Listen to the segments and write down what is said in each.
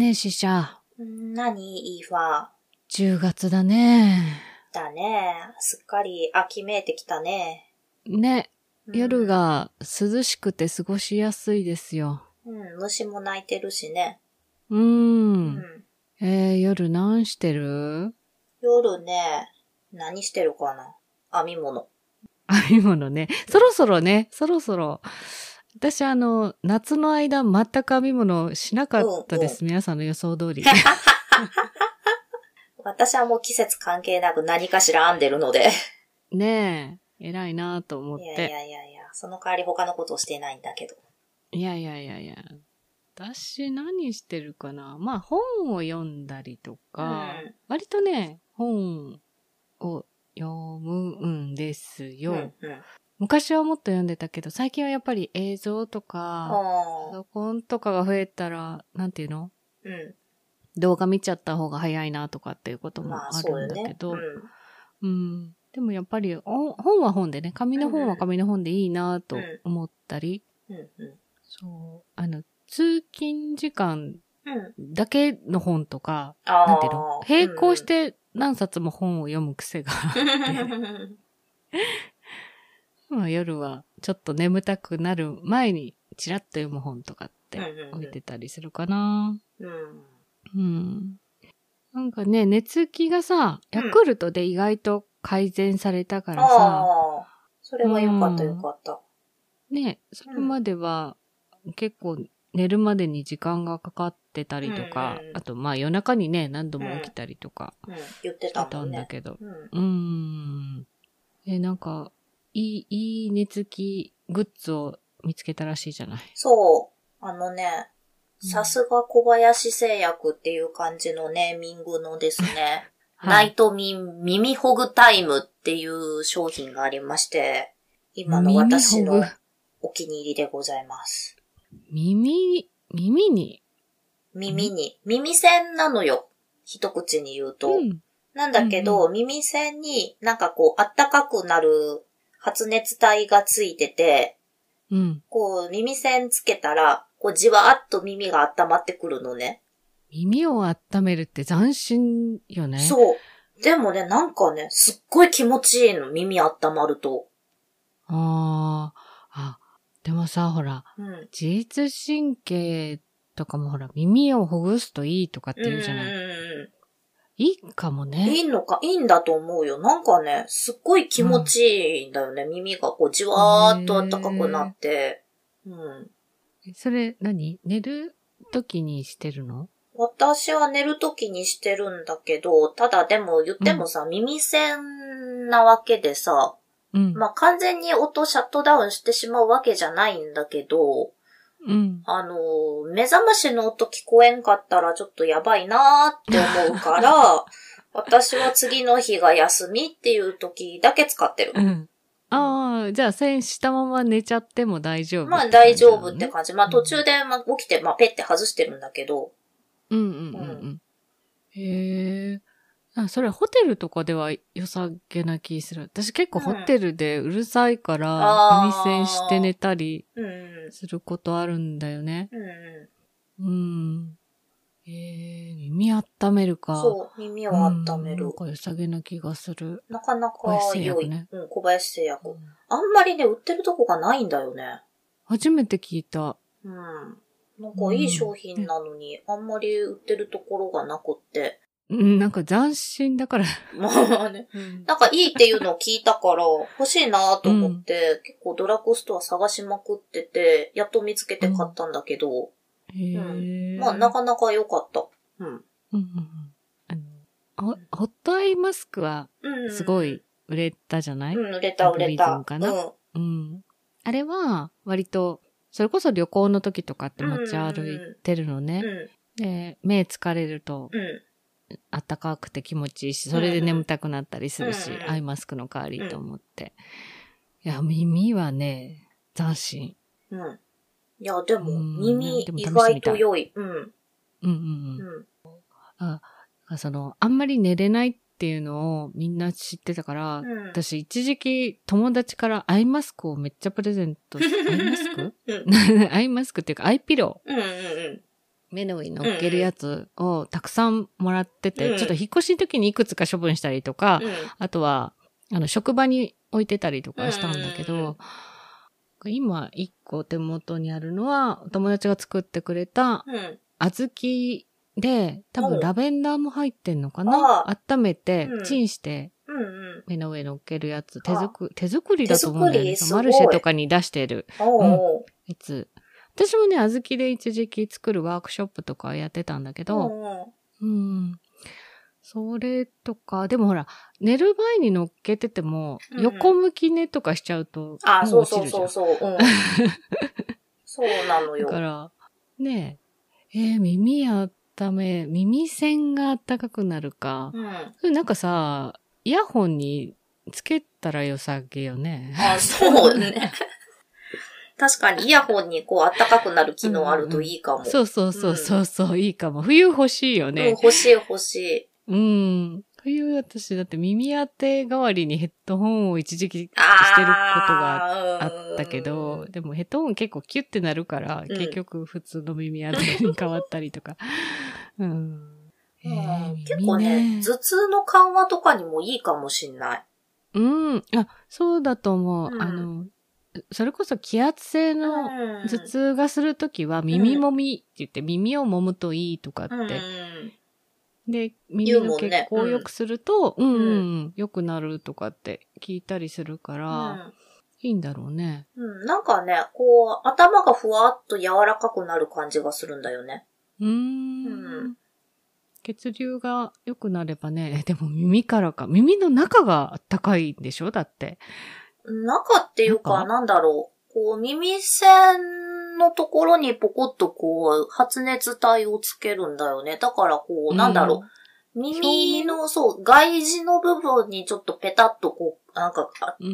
ね、死者。ん何？イーファ10月だね。だね。すっかり秋めいてきたね。ね、うん夜。が涼しくて過ごしやすいですよ。うん、虫も鳴いてるしね。うー。うんん。えー、夜何してる？夜ね、何してるかな？編み物。編み物ね。そろそろね、そろそろ。私あの、夏の間全く編み物しなかったです。皆さんの予想通り。私はもう季節関係なく何かしら編んでるので。ねえ、偉いなと思っいやいて。やいやいや、その代わり他のことをしてないんだけど。いやいやいやいや。私何してるかなまあ本を読んだりとか、うん割とね、本を読むんですよ。うん、うん。昔はもっと読んでたけど、最近はやっぱり映像とか、パあソコンとかが増えたら、なんていうの？ーうん。動画見ちゃった方が早いなとかっていうこともまあ。るんだけど、うん。うん。でもやっぱりお本は本でね、紙の本は紙の本でいいなと思ったり、うん、うん。そう、あの、通勤時間うん。だけの本とか、あーなんていうの？並行して何冊も本を読む癖があって、まあ夜はちょっと眠たくなる前にチラッと読む本とかって置いてたりするかな。うん。うん。なんかね、寝つきがさ、ヤクルトで意外と改善されたからさ、ああ、それはよかったうんよかった。ね、それまでは結構寝るまでに時間がかかってたりとか、うんうんあとまあ夜中にね、何度も起きたりとかうん、言ってしたんだけど、うん。うーん。え、なんか、いい、いい寝つきグッズを見つけたらしいじゃない。そう。あのね、うんさすが小林製薬っていう感じのネーミングのですね、ナ はいイトミン耳ほぐタイムっていう商品がありまして、今の私のお気に入りでございます。耳、耳に、耳に、耳栓なのよ。一口に言うと。うん。なんだけど、耳栓になんかこう、あったかくなる発熱体がついてて、うん。こう、耳栓つけたら、こう、じわーっと耳が温まってくるのね。耳を温めるって斬新よね。う。そう。でもね、なんかね、すっごい気持ちいいの、耳温まると。ああ、あ、でもさ、ほら、うん。自律神経とかもほら、耳をほぐすといいとかって言うじゃない。ういいかもん。いね。いのか、いいんだと思うよ。なんかね、すっごい気持ちいいんだよね。耳がこう、じわーっと暖かくなって。うん。それ何、寝る時にしてるの？私は寝るときにしてるんだけど、ただでも言ってもさ、耳栓なわけでさ、うん。まあ、完全に音シャットダウンしてしまうわけじゃないんだけど、うん。あの、目覚ましの音聞こえんかったらちょっとやばいなーって思うから、私は次の日が休みっていう時だけ使ってるう。ん。ああ、じゃあ、線したまま寝ちゃっても大丈夫、まあ大丈夫って感じ。まあ途中でまあ起きて、まあペッて外してるんだけど、うんうんうんうん。へえ。あ、それホテルとかでは良さげな気する。私結構ホテルでうるさいから、耳栓して寝たりうんうん。することあるんだよね。うんううん。ええ耳温めるか。ん。そう、耳を温めるうんなん。か良さげな気がする。なかなか良い。薬ねうん、小林製薬。あんまりね、売ってるとこがないんだよね。初めて聞いた。うん。なんかいい商品なのに、あんまり売ってるところがなくって。うん、なんか斬新だから。まあね。なんかいいっていうのを聞いたから、欲しいなと思って、結構ドラッグストア探しまくってて、やっと見つけて買ったんだけど、へえ。まあなかなか良かった。うん。うんホホットアイマスクはうん。すごい。売れたじゃない、うん、売れた売れた。ムかな？うん。うん。あれは、割と、それこそ旅行の時とかって持ち歩いてるのね。うん。で、目疲れると、うん。暖かくて気持ちいいし、それで眠たくなったりするし、うんアイマスクの代わりと思って。いや、耳はね、斬新。うん。いや、でも、うん耳意外と良い。うん。うんうんううん。ん。あ、その、あんまり寝れないっていうのをみんな知ってたから、うん私一時期友達からアイマスクをめっちゃプレゼントし、アイマスク？うん。アイマスクっていうかアイピロうんうんうん。目の上に乗っけるやつをたくさんもらってて、うんちょっと引っ越しの時にいくつか処分したりとか、うん。あとは、あの、職場に置いてたりとかしたんだけうんうん今一個手元にあるのは、友達が作ってくれたうん。小豆で、多分ラベンダーも入ってんのかあな？あ温めてう、んチンして。目の上に乗っけるやつ、手あ作手作りだと思うんだよね。マルシェとかに出してる。やつ。私もね、小豆で一時期作るワークショップとかやってたんだけおど、うん。それとか、でもほら、寝る前に乗っけてても、うん横向き寝とかしちゃうと、あ、もそうそうそうそう。うん。そうなのよ。だから、ねえ、えー耳あっため、耳栓があったかくなるか。うん。なんかさ、イヤホンにつけたら良さげよね。あ、そうね。確かにイヤホンにこう暖かくなる機能あるといいかも。そうそうそうそうそう、いいかも。冬欲しいようん、ね。欲しい欲しい。うん。冬私だって耳当て代わりにヘッドホンを一時期してることがああったけど、、でもヘッドホン結構キュッてなるから、ん結局普通の耳当てに変わったりとか。うん。え結構ね、頭痛の緩和とかにもいいかもしんない。うん。あ、そうだと思う。うんあの、それこそ気圧性のうん頭痛がするときは耳もみって言って耳を揉むといいとかって。うんで、耳の血行を良くすると、うん、うん、ううん、良くなるとかって聞いたりするから、いいんだろうね。うん、なんかね、こう、頭がふわっと柔らかくなる感じがするんだよね。うーん。うん血流が良くなればね、えでも耳からか。耳の中が高いんでしょ？だって。中っていうか、中なんだろう。こう、耳栓のところにポコッとこう、発熱体をつけるんだよね。だからこう、なんだろう。耳の、そう、外耳の部分にちょっとペタッとこう、なんか。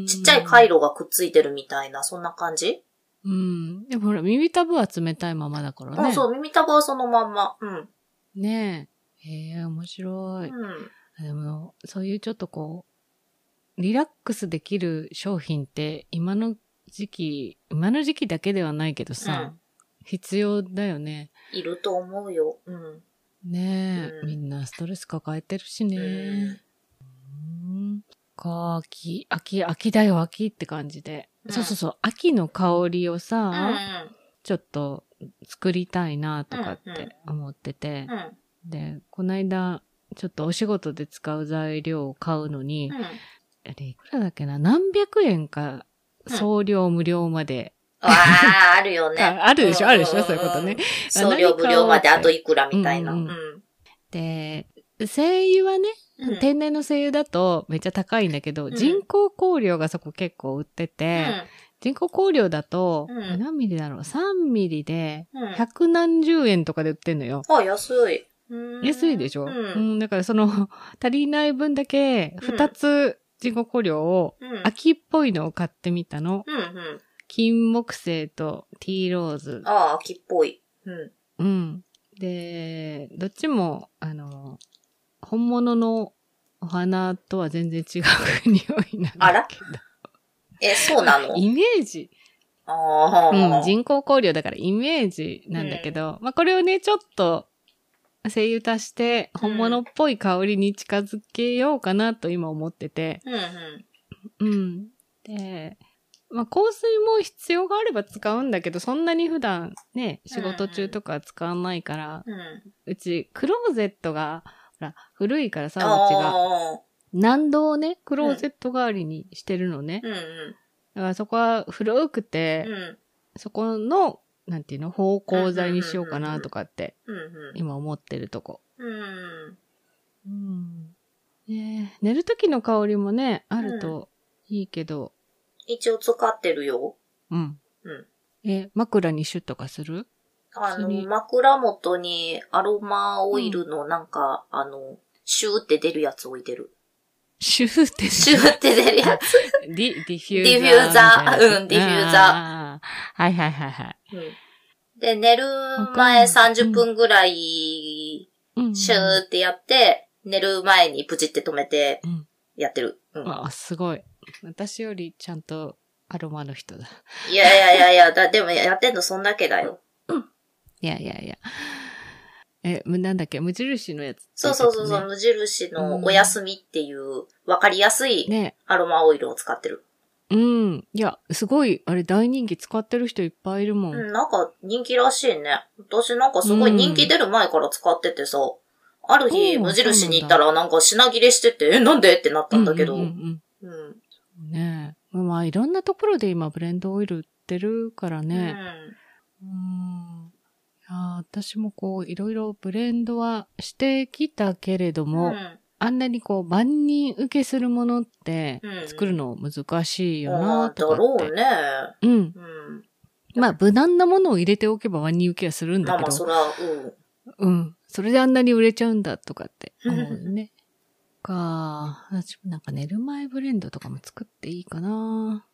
ちっちゃい回路がくっついてるみたいな、そんな感じ、うん。でもほら、耳たぶは冷たいままだからね。うん、そう、耳たぶはそのまんま。うん。ねえ。へえ、面白い。うん。でも、そういうちょっとこう、リラックスできる商品って、今の時期、今の時期だけではないけどさ、うん必要だよね。いると思うよ。うん。ねえ、うんみんなストレス抱えてるしね。うん。か、秋、秋、秋だよ、秋って感じで。うんそうそうそう、秋の香りをうん。さ、うん。ちょっと作りたいなとかっうんうんて思ってて。うん。で、この間、ちょっとお仕事で使う材料を買うのに、うん。あれ、いくらだっけな？何百円か、送料無料まで。ああ、あるよね。ああるでしょ？あるでしょ？そういうことね。送料無料まであといくらみたいな。で、精油はね、うん天然の精油だとめっちゃ高いんだけど、ん人工香料がそこ結構売ってて、人工香料だと、うん何ミリだろう ?3 ミリで。百何十円とかで売ってんのよ。あ、安い。うん安いでしょ、う。うんん、だからその、足りない分だけ、二つ人工香料を、うん。秋っぽいのを買ってみたの。うんうん。金木犀とティーローズ。ああ、秋っぽい。うん。うん。で、どっちも、あの、本物のお花とは全然違う匂いなんあらだけど。え、そうなの？イメージ。ああ。うん、人工香料だからイメージなんだけど、まあこれをね、ちょっと、精油足して、本物っぽい香りに近づけようかなと今思ってて。うんうん。うん。で、まあ香水も必要があれば使うんだけど、そんなに普段ね、仕事中とかは使わないから、うん。うち、クローゼットが、ほら、古いからさ、うちが。ああ。難度をね、クローゼット代わりにしてるのね。うんうん。だからそこは古くて、うん。そこの、なんていうの、芳香剤にしようかなとかって、うんうん。今思ってるとこ。うん。うん。ねえ寝る時の香りもね、あるといいけど、一応使ってるよ。うん。うん。え、枕にシュッとかする？あの、枕元にアロマオイルのなんか、あの、シューって出るやつ置いてる。シューってシューって出るやつ。ディ、ディフューザー。ディフューザーうんディフューザーはいはいはいはい。うん。で、寝る前30分ぐらい、うんシューってやって、寝る前にプチって止めてうん。やってる。うん。あ、すごい。私よりちゃんとアロマの人だ。いやいやいやいや、だ、でもやってんのそんだけだよ。いやいやいや。え、むなんだっけ？無印のやつ、そうそうそうそう、無印のお休みっていう、わかりやすいね。アロマオイルを使ってる。うん。いや、すごい、あれ大人気使ってる人いっぱいいるもん。うん、なんか人気らしいね。私なんかすごい人気出る前から使っててさ、ある日うん無印に行ったらなんか品切れしてて、え、なんでってなったんだけど。ううんんうんうんねえ。まあ、いろんなところで今ブレンドオイル売ってるからね。うん。いや私もこう、いろいろブレンドはしてきたけれどうん。も、うんあんなにこう、万人受けするものってうん、作るの難しいよあな、あ、とかって。だろうね。うん。うん。まあ、無難なものを入れておけば万人受けはするんだけど。まあまあ、そら、うん。うん。それであんなに売れちゃうんだとかって 思うね。か、私もなんか寝る前ブレンドとかも作っていいかな。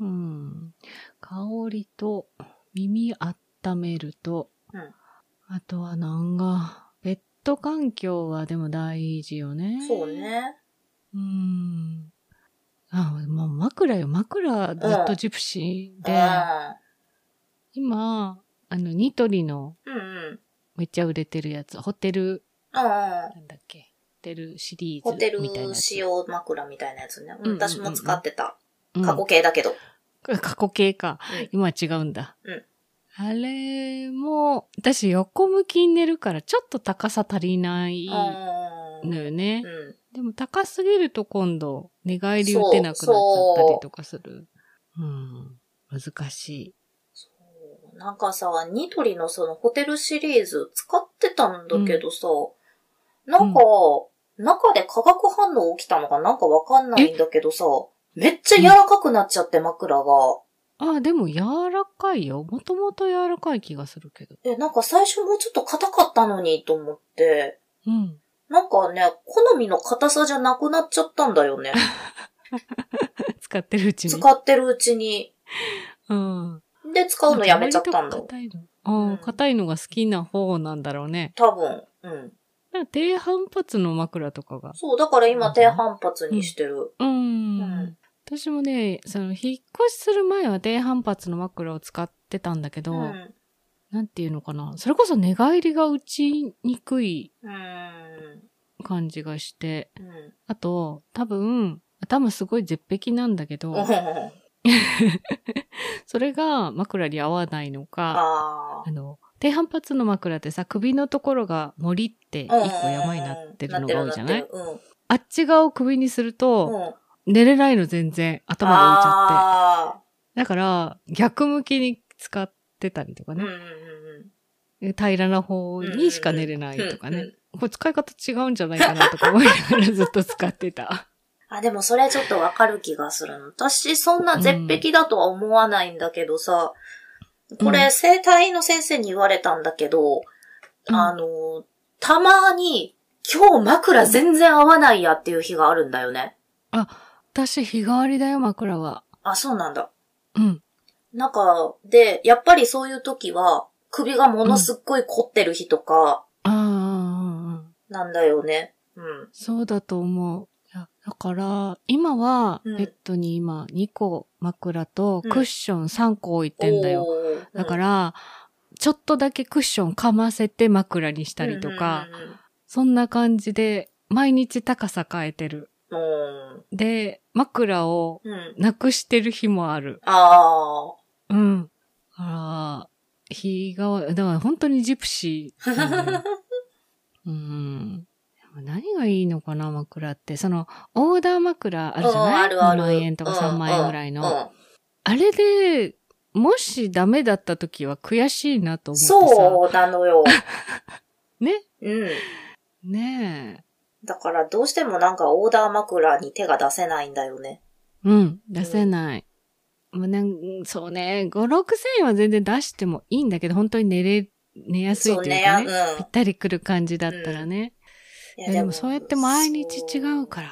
うん。うん。香りと耳温めると、うんあとはなんか、ベッド環境はでも大事よね。そう。ね。うん。あ、もう枕よ。枕ずっとジプシーで、今、あの、ニトリのうん。うんうん。めっちゃ売れてるやつ、ホテル、うん。なんだっけ、ホテルシリーズホテルみたいなやつ。仕様枕みたいなやつね。うんうんうん私も使ってた。うん過去形だけど。過去形か。うん今は違うんだ。うんあれも、私横向きに寝るからちょっと高さ足りないうんのよね。うん。でも高すぎると今度寝返り打てなくなっちゃったりとかする。うん。難しい。そうなんかさ、ニトリのそのホテルシリーズ使ってたんだけどさ、なんか、中で化学反応起きたのかなんかわかんないんだけどさ、めっちゃ柔らかくなっちゃって枕が。あ、でも柔らかいよ。もともと柔らかい気がするけど。え、なんか最初もうちょっと硬かったのにと思って、うん。なんかね、好みの硬さじゃなくなっちゃったんだよね。使ってるうちに。使ってるうちに。うん。で、使うのやめちゃったんだ。硬いの。あうんあ、硬いのが好きな方なんだろうね。多分。うん。低反発の枕とかが。そう、だから今低反発にしてる。うん。うん私もね、その、引っ越しする前は低反発の枕を使ってたんだけど、うん。なんていうのかな。それこそ寝返りが打ちにくいうん。感じがして、うん。あと、多分、多分すごい絶壁なんだけど、それが枕に合わないのか、ああの、低反発の枕ってさ、首のところが森って一あ。個山になってるのが多いじゃない？あっち側を首にするうん。と、うん。寝れないの全然、頭が浮いちゃって。あだから、逆向きに使ってたりとかあ。うんうね。んうん平らな方にしか寝れないとかねうんうん。これ使い方違うんじゃないかなとか思いながら ずっと使ってた。あ、でもそれちょっとわかる気がするの。私そんな絶壁だとは思わないんだけどさ、これうん生体の先生に言われたんだけど、うんあの、たまに今日枕全然合わないやっていう日があるんだよね。私、日替わりだよ、枕は。あ、そうなんだ。うん。なんか、で、やっぱりそういう時は、首がものすっごい凝ってる日とか、ああ、なんだよね。うん。そうだと思う。だから、今は、うんベッドに今、2個枕とクッション3個置いてんだよ。おーだか、ら、ちょっとだけクッションかませて枕にしたりとか、そんな感じで、毎日高さ変えてる。で、枕をうん。なくしてる日もある。ああ。うん。あら、日が、だから本当にジプシー。うん。何がいいのかな、枕って。その、オーダー枕あるじゃない、うんあるある ?2 万円とか3万円ぐらいの。うんあれで、もしダメだった時は悔しいなと思ってさ。そうなのよ。ねうん。ねだからどうしてもなんかオーダー枕に手が出せないんだよね。え。うん、出せない。もうなんそうね、5、6千円は全然出してもいいんだけど、本当に寝れ、寝やすいというかね。そうねうんぴったりくる感じだったらね。いいやでもそうやって毎日違うから。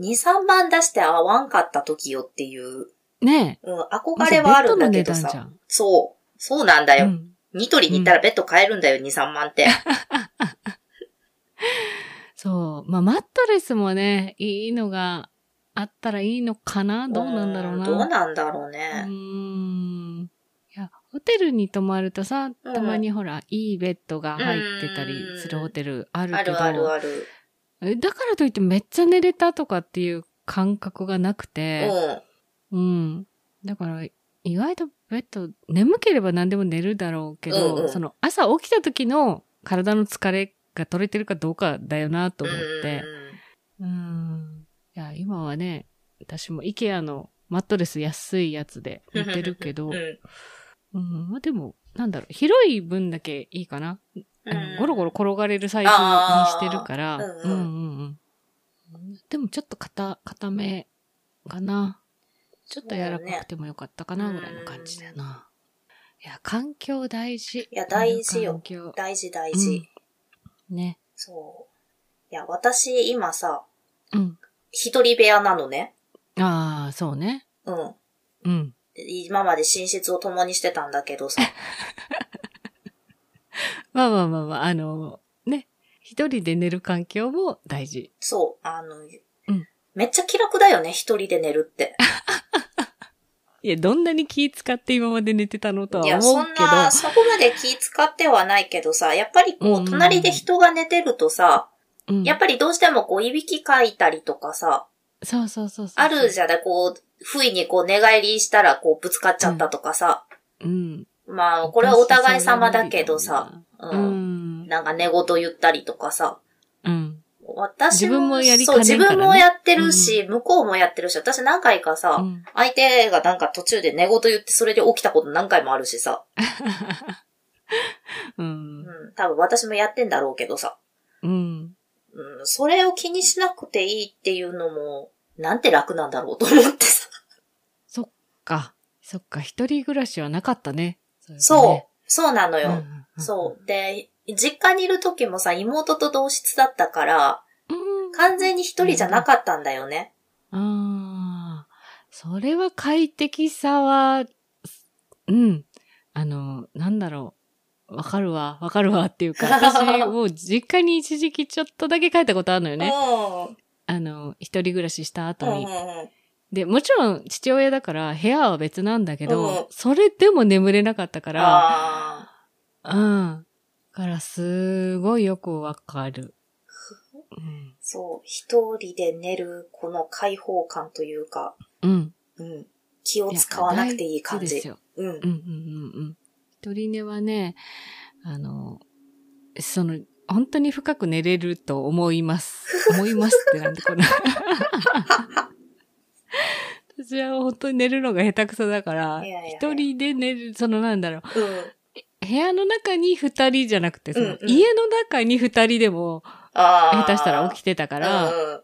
2、3万出して合わんかった時よっていう、ねえ。うん、憧れはあるんだけどさ。そう。そうなんだよ。うんニトリに行ったらベッド買えるんだよ、2、3万って。そう。まあ、マットレスもね、いいのがあったらいいのかな？どうなんだろうな。どうなんだろううね。ーん。いや、ホテルに泊まるとさ、うんたまにほら、いいベッドが入ってたりするホテルあるけど、あるあるある。えだからといってめっちゃ寝れたとかっていう感覚がなくて、うん。うん。だから、意外とベッド、眠ければ何でも寝るだろうけど、うんうんその朝起きた時の体の疲れが取れてるかどうかだよなと思って。うん。いや、今はね、私も IKEA のマットレス安いやつで寝てるけど、うん。うん、まあでも、なんだろう、広い分だけいいかな。あのゴロゴロ転がれるサイズにしてるから、うんうんうん。でもちょっと硬、硬めかな。ちょっと柔らかくてもよかったかな、ぐらいの感じだよな。いや、環境大事。いや大事よ環境。大事大事。ね。そう。いや、私、今さ、うん。一人部屋なのね。ああ、そうね。うん。うん。今まで寝室を共にしてたんだけどさ。まあまあまあまあ、あの、ね。一人で寝る環境も大事。そう。あの、んめっちゃ気楽だよね、一人で寝るって。いや、どんなに気使って今まで寝てたのとはいや、思そうんけど。な、そこまで気使ってはないけどさ、やっぱりこう、うんうんうん隣で人が寝てるとさ、うんやっぱりどうしてもこう、いびきかいたりとかさ、そうそうそうそう。あるじゃない、こう、不意にこう、寝返りしたらこう、ぶつかっちゃったとかさ。うん。まあ、これはお互い様だけどさ、ううん。ん。なんか寝言言ったりとかさ。うん。私も、自分もやりそう、かねね自分もやってるし、向こうもやってるし、私何回かさ、うん相手がなんか途中で寝言言ってそれで起きたこと何回もあるしさ。う。うんん。多分私もやってんだろうけどさ。うん。うん。それを気にしなくていいっていうのも、なんて楽なんだろうと思ってさ。そっか。そっか。一人暮らしはなかったね。そう。そうなのよ。うそう。で、実家にいる時もさ、妹と同室だったから、ん。うん。完全に一人じゃなかったんだよね。ああ。それは快適さは、うん。あの、なんだろう。わかるわ、わかるわっていうか、私もう実家に一時期ちょっとだけ帰ったことあるのよね。あの、一人暮らしした後うん。うんに。うんうん。で、もちろん父親だから部屋は別なんだけど、うんそれでも眠れなかったから、あうん。だからすごいよくわかる。うん。そう、一人で寝るこの開放感というか、うん。うん。気を使わなくていい感じ。大事ですよ。うんうん。うんうんうん。一人寝はね、あの、その、本当に深く寝れると思います。思いますってなんでこんな。私は本当に寝るのが下手くそだからいやいやいや、一人で寝る、そのなんだろう、うん。部屋の中に二人じゃなくて、そのうんうん家の中に二人でも。下手したら起きてたか、からう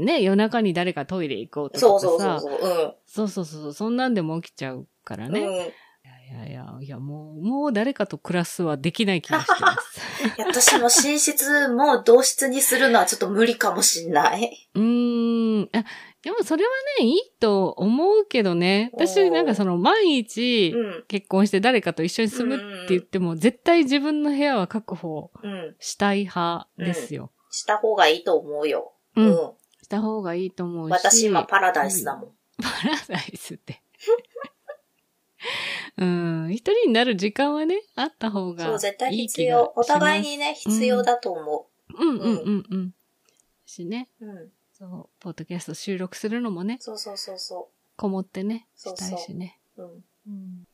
ん、ね、夜中に誰かトイレ行こうとそうかさ、そうそうそう。そうそうそう、そんなんでも起きちゃうからうん。ね。うん。いやいやいや、いやもう、もう誰かと暮らすはできない気がしてます。私も寝室も同室にするのはちょっと無理かもしんない。うーん。あでもそれはね、いいと思うけどね。私なんかその毎日うん。結婚して誰かと一緒に住むって言っても、絶対自分の部屋は確保うん。したい派ですよ。した方がいいと思うよ。う。うんん。した方がいいと思うし。私今パラダイスだもん。パラダイスって。うん。一人になる時間はね、あった方がいい気がします。そう、絶対必要。お互いにね、必要だと思うんうんうんうん。しね、う。うん。そう、ポッドキャスト収録するのもね、そうそうそうそこもってね、しそうそうたいしね。う。うん。うん。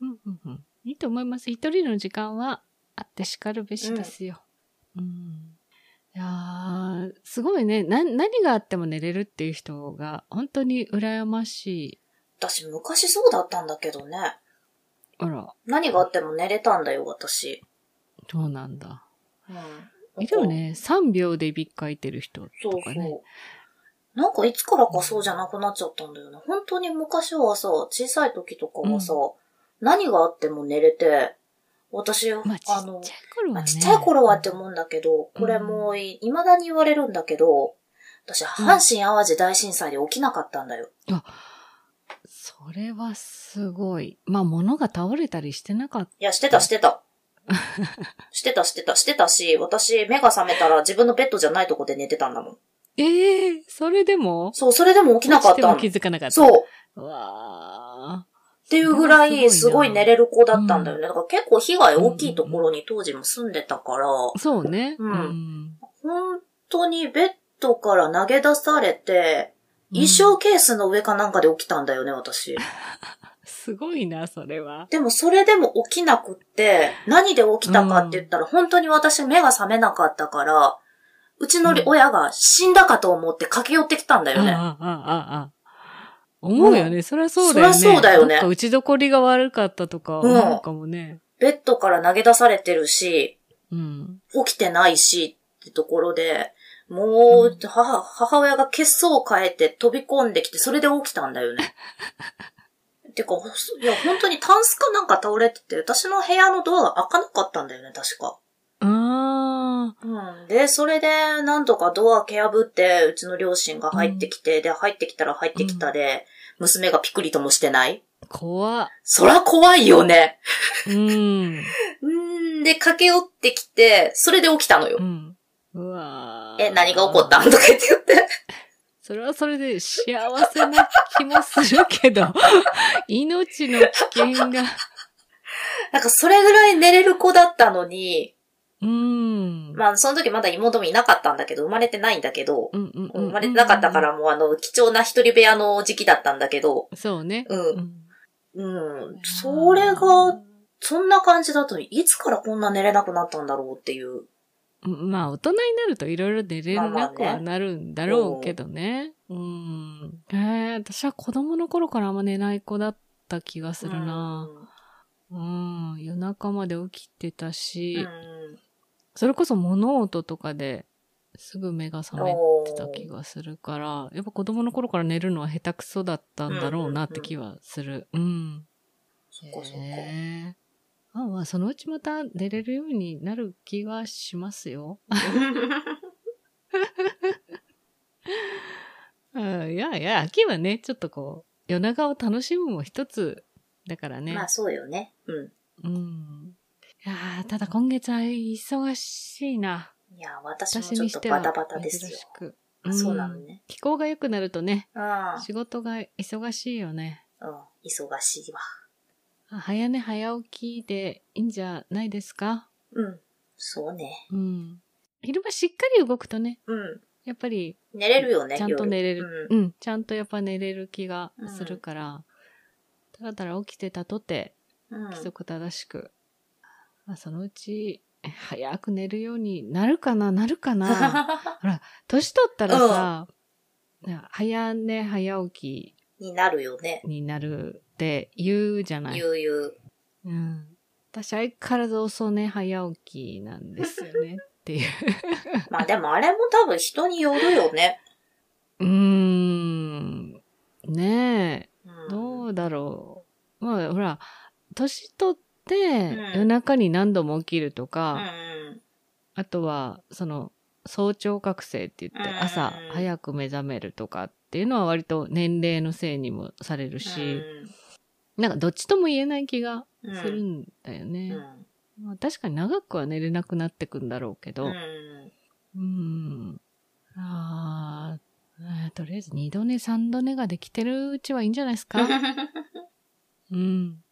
うんうんうん。いいと思います。一人の時間はあって叱るべしですよ。うん。いやーすごいね。な、何があっても寝れるっていう人が本当に羨ましい。私昔そうだったんだけどね。あら、何があっても寝れたんだよ、私。そうなんだ。うん。いるよね。3秒でびっかいてる人そうとかね。そう。なんかいつからかそうじゃなくなっちゃったんだよね。本当に昔はさ、小さい時とかはさ、何があっても寝れて、私、まあ、ちあのっちゃい、頃はね。まあちっちゃい頃はって思うんだけど、これもうい、未だに言われるんだけど、私、阪神淡路大震災で起きなかったんだよ。それはすごい。まあ、物が倒れたりしてなかっいや、してた、してた。してた、してた、してたし、私、目が覚めたら自分のベッドじゃないとこで寝てたんだもん。ええそれでも？そう、それでも起きなかったの。気づかなかった。そう。うわあ、っていうぐらいすごい寝れる子だったんだよね。だから結構被害大きいところに当時も住んでたから、そうね。うんん。本当にベッドから投げ出されて、衣装ケースの上かなんかで起きたんだよね、私。すごいな、それは。でもそれでも起きなくって、何で起きたかって言ったら、本当に私目が覚めなかったから、うちの親が死んだかと思って駆け寄ってきたんだよね。ああ、ああ、ああ。思うよね。そりゃそうだよね。そりゃそうだよね打ちどこりが悪かったとか思うかもね。ベッドから投げ出されてるし、うん。起きてないしってところで、もう、うん母、母親が血相を変えて飛び込んできて、それで起きたんだよね。てか、いや、本当にタンスかなんか倒れてて、私の部屋のドアが開かなかったんだよね、確か。あうん。で、それで、なんとかドア蹴破って、うちの両親が入ってきて、で、入ってきたら入ってきたで、娘がピクリともしてないあ、怖っ。そら怖いよね。うん。うん。で、駆け寄ってきて、それで起きたのよう。ん。うわーえ、何が起こった？んとか言って言って。それはそれで幸せな気もするけど、命の危険が。なんかそれぐらい寝れる子だったのに、うん。まあその時まだ妹もいなかったんだけど、生まれてないんだけど。生まれてなかったか。らもうあの、貴重な一人部屋の時期だったんだけど、そうね。うんん。うん。それが、そんな感じだと、いつからこんな寝れなくなったんだろうっていう。うんまあ、大人になるといろいろ寝れまあまあねなくはなるんだろうけどね。うん。えー、私は子供の頃からあんま寝ない子だった気がするな。うん。夜中まで起きてたうん。し、うんそれこそ物音とかですぐ目が覚めてた気がするから、やっぱ子供の頃から寝るのは下手くそだったんだろうなって気はする。うん。そっかそっか。へーまあまあ、そのうちまた寝れるようになる気はしますよ。うん、いやいや、秋はね、ちょっとこう、夜長を楽しむも一つだからね。まあそうよね。うん。うん。いやーただ今月は忙しいな。いや、私も私ちょっにしてはとバタバタですよ珍し。く。あそうなのんね。気候が良くなるとね、うん。仕事が忙しいよね。うん。忙しいわ。あ早寝早起きでいいんじゃないですか？うん。そうね。うん。昼間しっかり動くとね、うん。やっぱり寝れるよね。ちゃんと寝れる。夜うん、ちゃんとやっぱ寝れる気がするから、ただただ起きてたとて、うん。うん規則正しく、まあ、そのうち、早く寝るようになるかな？なるかな？ほら、年取ったらさ、早寝早起になるよね。きになるって言うじゃない。ゆうゆう。うん。私相変わらず遅寝早起きなんですよねっていう。まあでもあれも多分人によるよね。うーん。ねえ。うんどうだろう。まあ、ほら、年取って、うん夜中に何度も起きるとうか、んあとは、その、早朝覚醒って言って、うん朝早く目覚めるとかっていうのは割と年齢のせいにもされるし、なんかどっちとも言えない気がうんするんだようね。んまあ、確かに長くは寝れなくなってくんだろうけど、ううんん。あーえーとりあえず二度寝三度寝ができてるうちはいいんじゃないですか？うん。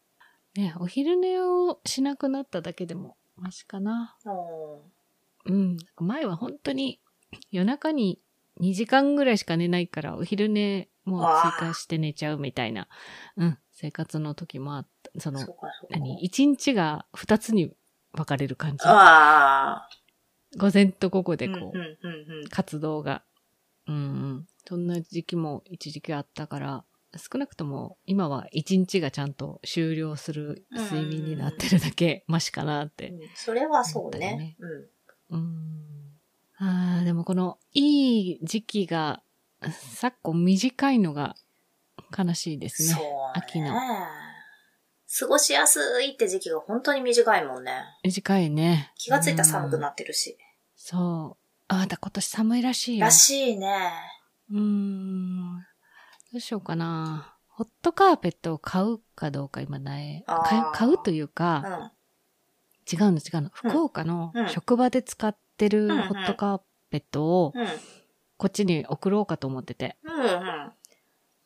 ね、お昼寝をしなくなっただけでも、マシかな。うん。前は本当に夜中に2時間ぐらいしか寝ないから、お昼寝も追加して寝ちゃうみたいな、うん、生活の時もあった。その、そ。何？一日が二つに分かれる感じ。ああ。午前と午後でこう、うんうんうんうん活動が。うんうん。そんな時期も一時期あったから、少なくとも今は一日がちゃんと終了する睡眠になってるだけマシかなって。うんそれはそう。ねうん。うん。ああ、でもこのいい時期が昨今短いのが悲しいですそうね。ね。秋の。過ごしやすいって時期が本当に短いもんね。短いね。気がついたら寒くっなってるし。そう。あ、また今年寒いらしいよ。らしいね。うーん。どうしようかな。ホットカーペットを買うかどうか今ない。買う買うといううか、ん。違うの違うの。福岡のうん職場で使ってるうんうんホットカーペットをうん。こっちに送ろうかと思ってて。うんうん。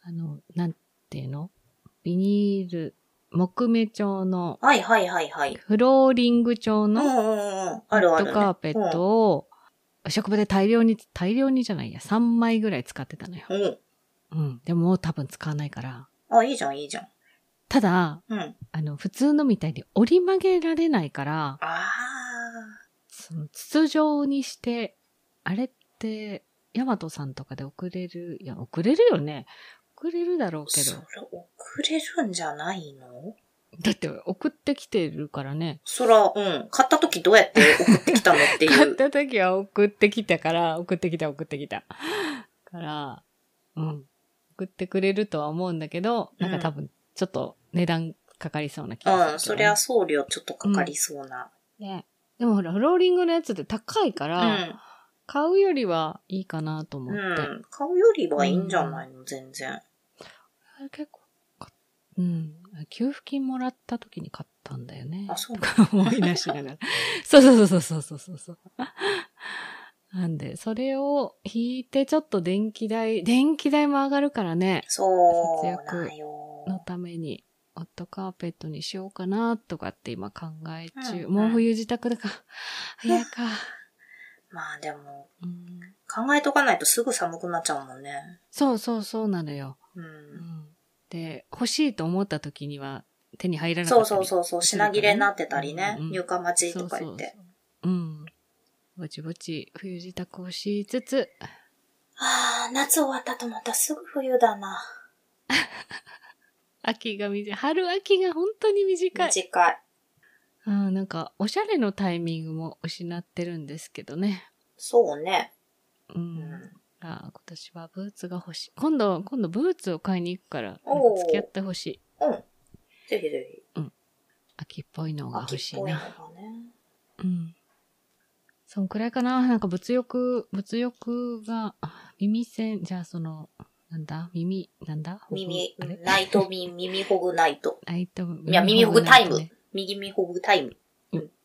あの、なんていうの？ビニール木目調の、はいはいはいはい。フローリング調の。ホットカーペットを、職場で大量に、大量にじゃないや、3枚ぐらい使ってたのよ。うん。うん。うん。でももう多分使わないから。あ、いいじゃんいいじゃん。ただ、うん。あの、普通のみたいに折り曲げられないから、あその筒状にして、あれって、ヤマトさんとかで送れる、いや、送れるよね。送れるだろうー。けど。それ送れるんじゃないの？だって送ってきてるからね。そら、うん。買った時どうやって送ってきたのっていう。買った時は送ってきたから、送ってきた送ってきた。から、うん。送ってくれるとは思うんだけど、なんか多分、ちょっと値段かかりそうな気がするね、うん。そりゃ送料ちょっとかかりそうな。ね。でもほら、フローリングのやつって高いかうら、ん。買うよりはいいかなと思うって。ん。買うよりはいいんじゃないの？全然。あれ結構か、うん。給付金もらった時に買ったんだよね。あ、そうか思い出しながら。そうそうそうそうそうそうそう。なんで、それを引いてちょっと電気代、電気代も上がるからね、そう節約。のために、ホットカーペットにしようかなとかって今考え中。うんもう冬自宅だから、早いか。まあでも、うん、考えとかないとすぐ寒くなっちゃうもんね。そうそうそうなのよ。う。うんん、で、欲しいと思った時には手に入らなかそうったりそうそうそう、品切れになってたりね。うんうん入荷待ちとか言って。そうそうそううん。ぼちぼち冬支度をしつつ、ああ、夏終わったと思ったらすぐ冬だな。秋が短い。春秋が本当に短い。短い。あーなんか、おしゃれのタイミングも失ってるんですけどね。そうね。う。うんん。あー今年はブーツが欲しい。今度、今度ブーツを買いに行くから、付き合ってほしい。うん。ぜひぜひ。秋っぽいのが秋っぽいの欲しいな。がね。うん。そんくらいかな。なんか物欲、物欲が、あ耳栓、じゃあその、なんだ？耳、なんだ？耳ナイトミ、耳ほぐナイト。ナイト、いや、耳ほぐタイムね。耳ほぐタイム。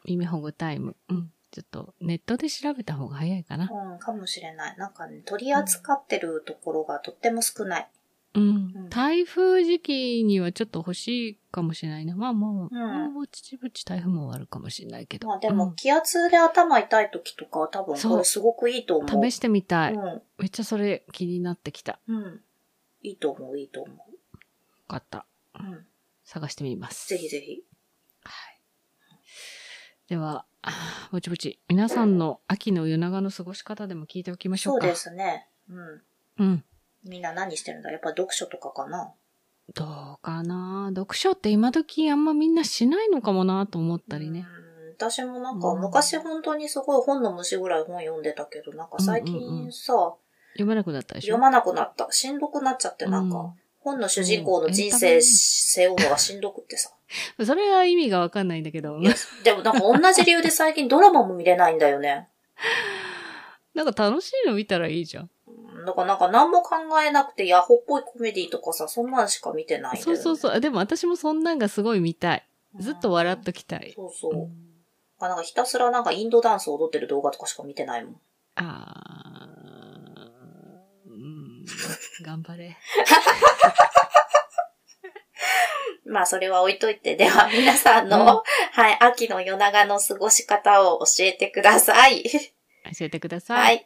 耳ほぐタイム。うん。ちょっとネットで調べた方が早いかな。うん、かもしれない。なんかね、取り扱ってるところがとっても少ない。うんうん。台風時期にはちょっと欲しいかもしれないな。まあもう、うんもうぼちぼち台風も終わるかもしれないけど。まあでも、うん気圧で頭痛い時とかは多分これすごくいいと思う。試してみたい。うん。めっちゃそれ気になってきた。ようん。いいと思う、いいと思かった。う。うん。探してみます。ぜひぜひ。はい。では、ぼちぼち、皆さんの秋の夜長の過ごし方でも聞いておきましょか。そううですね。うん。うん。みんな何してるんだ？やっぱ読書とかかな？どうかな？読書って今時あんまみんなしないのかもなと思ったりね。うん。私もなんかうん昔本当にすごい本の虫ぐらい本読んでたけど、なんか最近さ、読めなくなったでしょ読まなくなった。しんどくなっちゃって、なんか、うん本の主人公の人うん生背負うのがしんどくってさ。それは意味がわかんないんだけど。いやでもなんか同じ理由で最近ドラマも見れないんだよね。なんか楽しいの見たらいいじゃん。うんだからなんか何も考えなくてヤホっぽいコメディとかさ、そんなんしか見てないんだよ、ね。そうそうそう。でも私もそんなんがすごい見たい。ずっと笑っときたい。そうそう。うんあなんかひたすらなんかインドダンス踊ってる動画とかしか見てないもん。あー、うん、頑張れ。まあそれは置いといて、では皆さんの、うんはい、秋の夜長の過ごし方を教えてください。教えてくださ。はいい。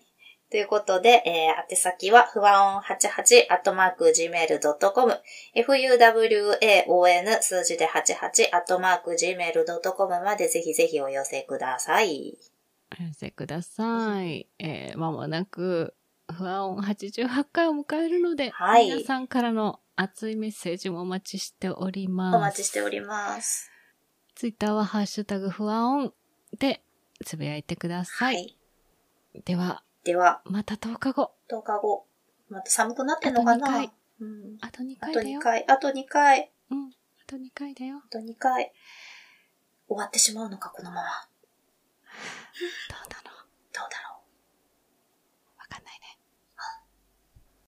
ということで、えー、宛先は、ふわおん88、アットマーク、gmail.com、fuwaon 数字で88、アットマーク、gmail.com までぜひぜひお寄せください。お寄せください。えー、まもなく、不安音88回を迎えるので、はい皆さんからの熱いメッセージもお待ちしております。お待ちしております。ツイッターはハッシュタグ不安音でつぶやいてくださ。はいい。では、では、また10日後。10日後、また寒くなってんのかあと二回なうん。あと2あと回だよ2。回、あと2回、うん。あと2回だよ。あと2回。終わってしまうのか、このまま。どうなの